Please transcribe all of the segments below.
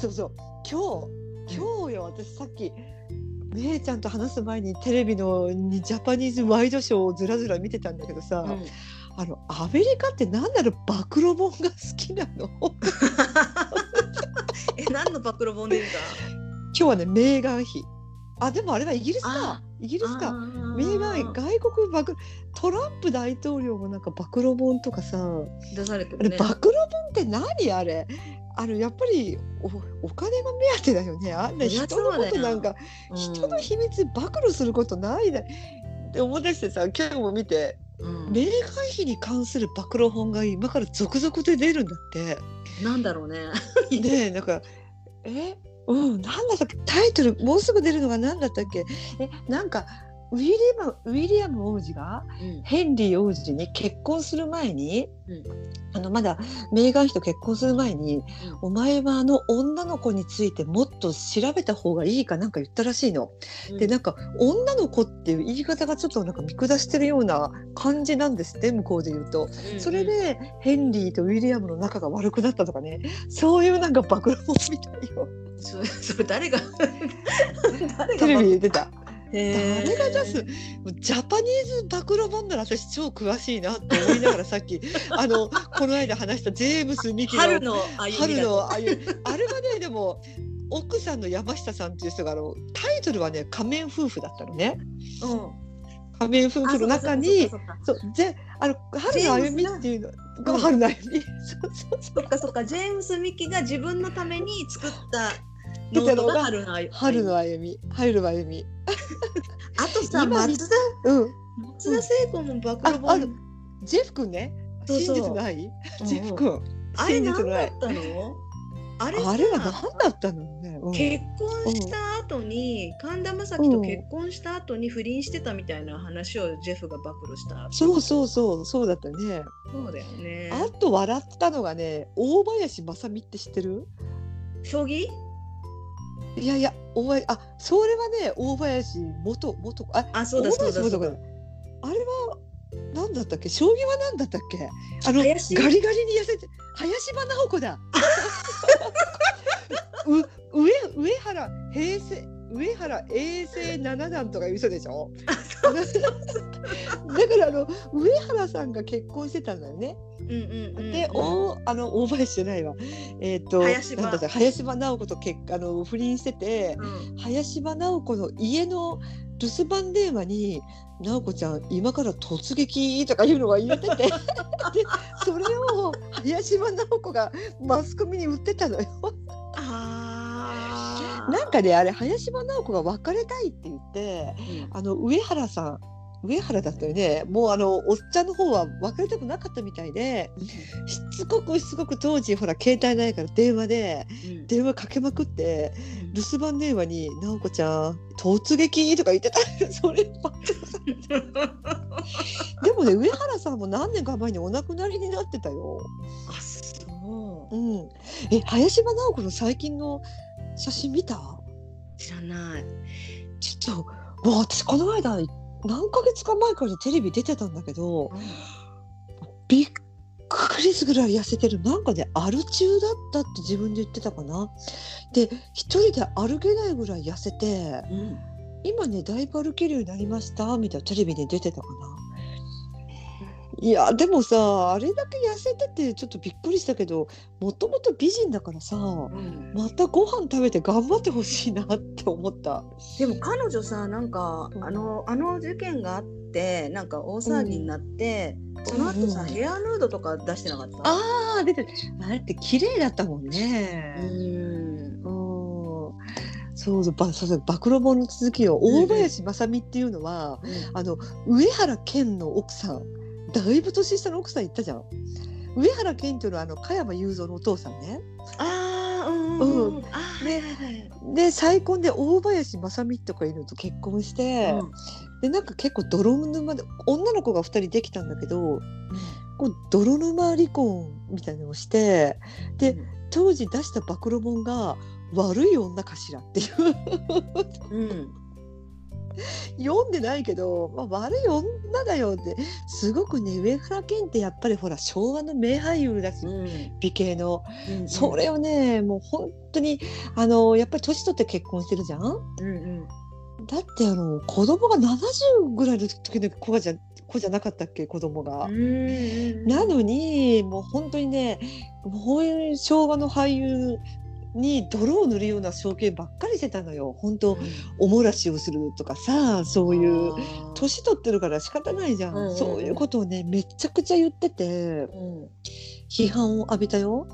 そうそう。今日今日よ私さっき姉ちゃんと話す前にテレビのにジャパニーズワイドショーをずらずら見てたんだけどさ、うん。あのアメリカってなんだろう暴露本が好きなの？え何の暴露本ですか？今日はねメーガン妃。あでもあれはイギリスか。あイギリスか。メーガン妃外国暴露トランプ大統領もなんか暴露本とかさ。出されてるね。暴露本って何あれ？あのやっぱりおお金が目当てだよね。あんな人のことなんか人の秘密暴露することないだって思い出してさ今日も見てうん。メーガン妃に関する暴露本が今から続々で出るんだって。なんだろうね。でなんかえ？うんなんだったっけ？タイトルもうすぐ出るのが何だったっけ？えなんかウィリアムウィリアム王子がうん。ヘンリー王子に結婚する前に、うん。あのまだメーガン妃と結婚する前に、お前はあの女の子についてもっと調べた方がいいかなんか言ったらしいの。でなんか女の子っていう言い方がちょっとなんか見下してるような感じなんですって向こうで言うと。うんそれでヘンリーとウィリアムの仲が悪くなったとかね。そういうなんか暴露本みたいよ。それ誰が誰がテレビで言ってた。誰が出すジャパニーズ暴露本なら私超詳しいなって思いながらさっき あのこの間話したジェームス・ミキの春の春だのあゆあれはねでも奥さんの山下さんっていう人があのタイトルはね仮面夫婦だったのね。うん。仮面夫婦の中にあそうぜあの春の歩みっていうのが春の歩み。そうそうそう。そっかそっか。ジェームス・ミキが自分のために作ったノートが春の歩み。春の歩み。あとさ松田うん。松田聖子も暴露あある。本ジェフ君ね。真実の愛。うんジェフ君。あれ真実の愛何だったの？あれさあれは何だったの？ね、うん。結婚した後に神田正輝と結婚した後に不倫してたみたいな話をジェフが暴露したそうそうそう。そうだったね。そうだよね。あと笑ったのがね大林雅美って知ってる？将棋？いやいや大林あそれはね大林元元ああそうだ大そうだそうだ。あれは何だったっけ？将棋は何だったっけ？あのガリ林ガリに痩せて林場直子だ。う上上原平成上原永世七段とかいう人でしょ？だからあの上原さんが結婚してたんだよね。うんうんうん。うん。で、おあの大林じゃないわ。えっ、と林場。なんだ林場直子と結あの不倫してて、うん。林場直子の家の留守番電話に直子ちゃん今から突撃とかいうのが入れてて。でそれを林場直子がマスコミに売ってたのよ。なんかねあれ林場直子が別れたいって言ってうん。あの上原さん上原だったよね。もうあのおっちゃんの方は別れたくなかったみたいでしつこくしつこく当時ほら携帯ないから電話でうん。電話かけまくって留守番電話に「直子ちゃん突撃!」とか言ってた。そればっかり。でもね上原さんも何年か前にお亡くなりになってたよ。あそう。うん、え林場直子の最近の写真見た？知らない。ちょっともう私この間何ヶ月か前からテレビ出てたんだけどびっくりするぐらい痩せてる。なんかねアル中だったって自分で言ってたかな。で一人で歩けないぐらい痩せてうん。今ねだいぶ歩けるようになりましたみたいなテレビで出てたかないやでもさあれだけ痩せててちょっとびっくりしたけどもともと美人だからさうん。またご飯食べて頑張ってほしいなって思った。でも彼女さなんかうん。あのあの事件があってなんか大騒ぎになって、その後さ、うん。ヘアヌードとか出してなかった？ああ出てるあれって綺麗だったもんうね。ん。うん。そうそうばそうそう暴露本の続きを大林正美っていうのは、あの上原健の奥さんだいぶ年下の奥さん言ったじゃん。上原健っていうのはあの加山雄三のお父さんね。ああうんうんうん。でで再婚で大林正美とかいうのと結婚して、でなんか結構泥沼で女の子が2人できたんだけどこう泥沼離婚みたいなのをしてで当時出した暴露本が悪い女かしらっていう。うんうん 読んでないけど、まあ、悪い女だよってすごくね上原健ってやっぱりほら昭和の名俳優だし、美形の、それをねもう本当にあのやっぱり年取って結婚してるじゃん？うんうん。だってあの子供が70ぐらいの時の子がじゃ子じゃなかったっけ子供が。なのにもう本当にねこういう昭和の俳優に泥を塗るような証券ばっかりしてたのよ。本当、うん、おもらしをするとかさそういう年取ってるから仕方ないじゃん、うんうん、そういうことをねめちゃくちゃ言ってて、うん、批判を浴びたよ。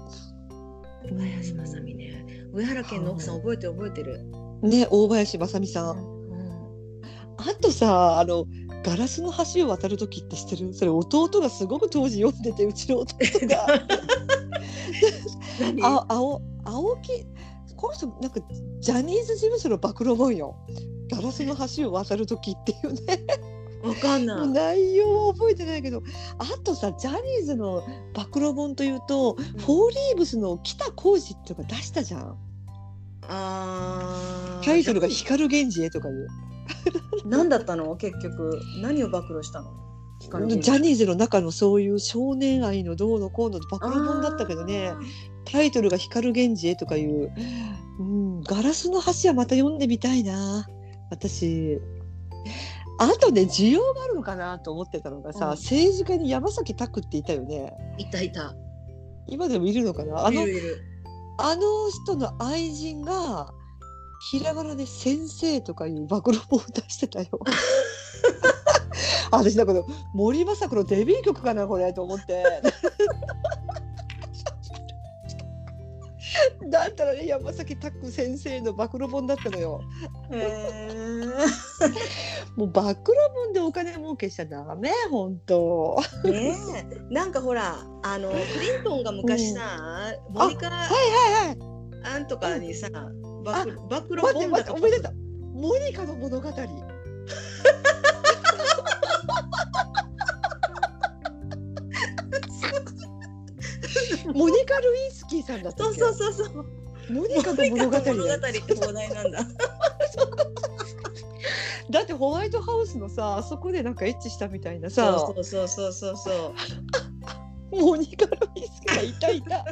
小林まさみね。上原家の奥さん覚えて覚えてる？ね大林まさみさん。あとさあのガラスの橋を渡る時って知ってる？それ弟がすごく当時読んでてうちの弟が。あ青青木この人なんかジャニーズ事務所の暴露本よ。ガラスの橋を渡る時っていうね。わかんない。内容は覚えてないけど。あとさジャニーズの暴露本というと、うん、フォーリーブスの北浩二っていうのが出したじゃん。あタイトルが「光源氏へ」とかいう。何だったの？結局何を暴露したの？ジャニーズの中のそういう少年愛のどうのこうの暴露本だったけどねタイトルが「光源氏へ」とかいう、うん、ガラスの橋はまた読んでみたいな私。あとね需要があるのかなと思ってたのがさ、うん、政治家に山崎拓っていたよね。いたいた。今でもいるのかな？あのあの人の愛人がひらがなで先生とかいう暴露本を出してたよ。私だけど森昌子のデビュー曲かなこれと思って。だったらね山崎拓先生の暴露本だったのよ。もう暴露本でお金儲けしちゃダメ本当。ねなんかほらあのクリントンが昔さ、うん、モニカはいはいはい。あんとかにさ、うん。暴露本だと思い出した。モニカの物語 モニカ・ルイスキーさんだったそうそうそうそう。モニカの物語物語って放題なんだ だってホワイトハウスのさあそこでなんかエッチしたみたいなさ。そうそうそうそうそう。モニカ・ルイスキーがいたいた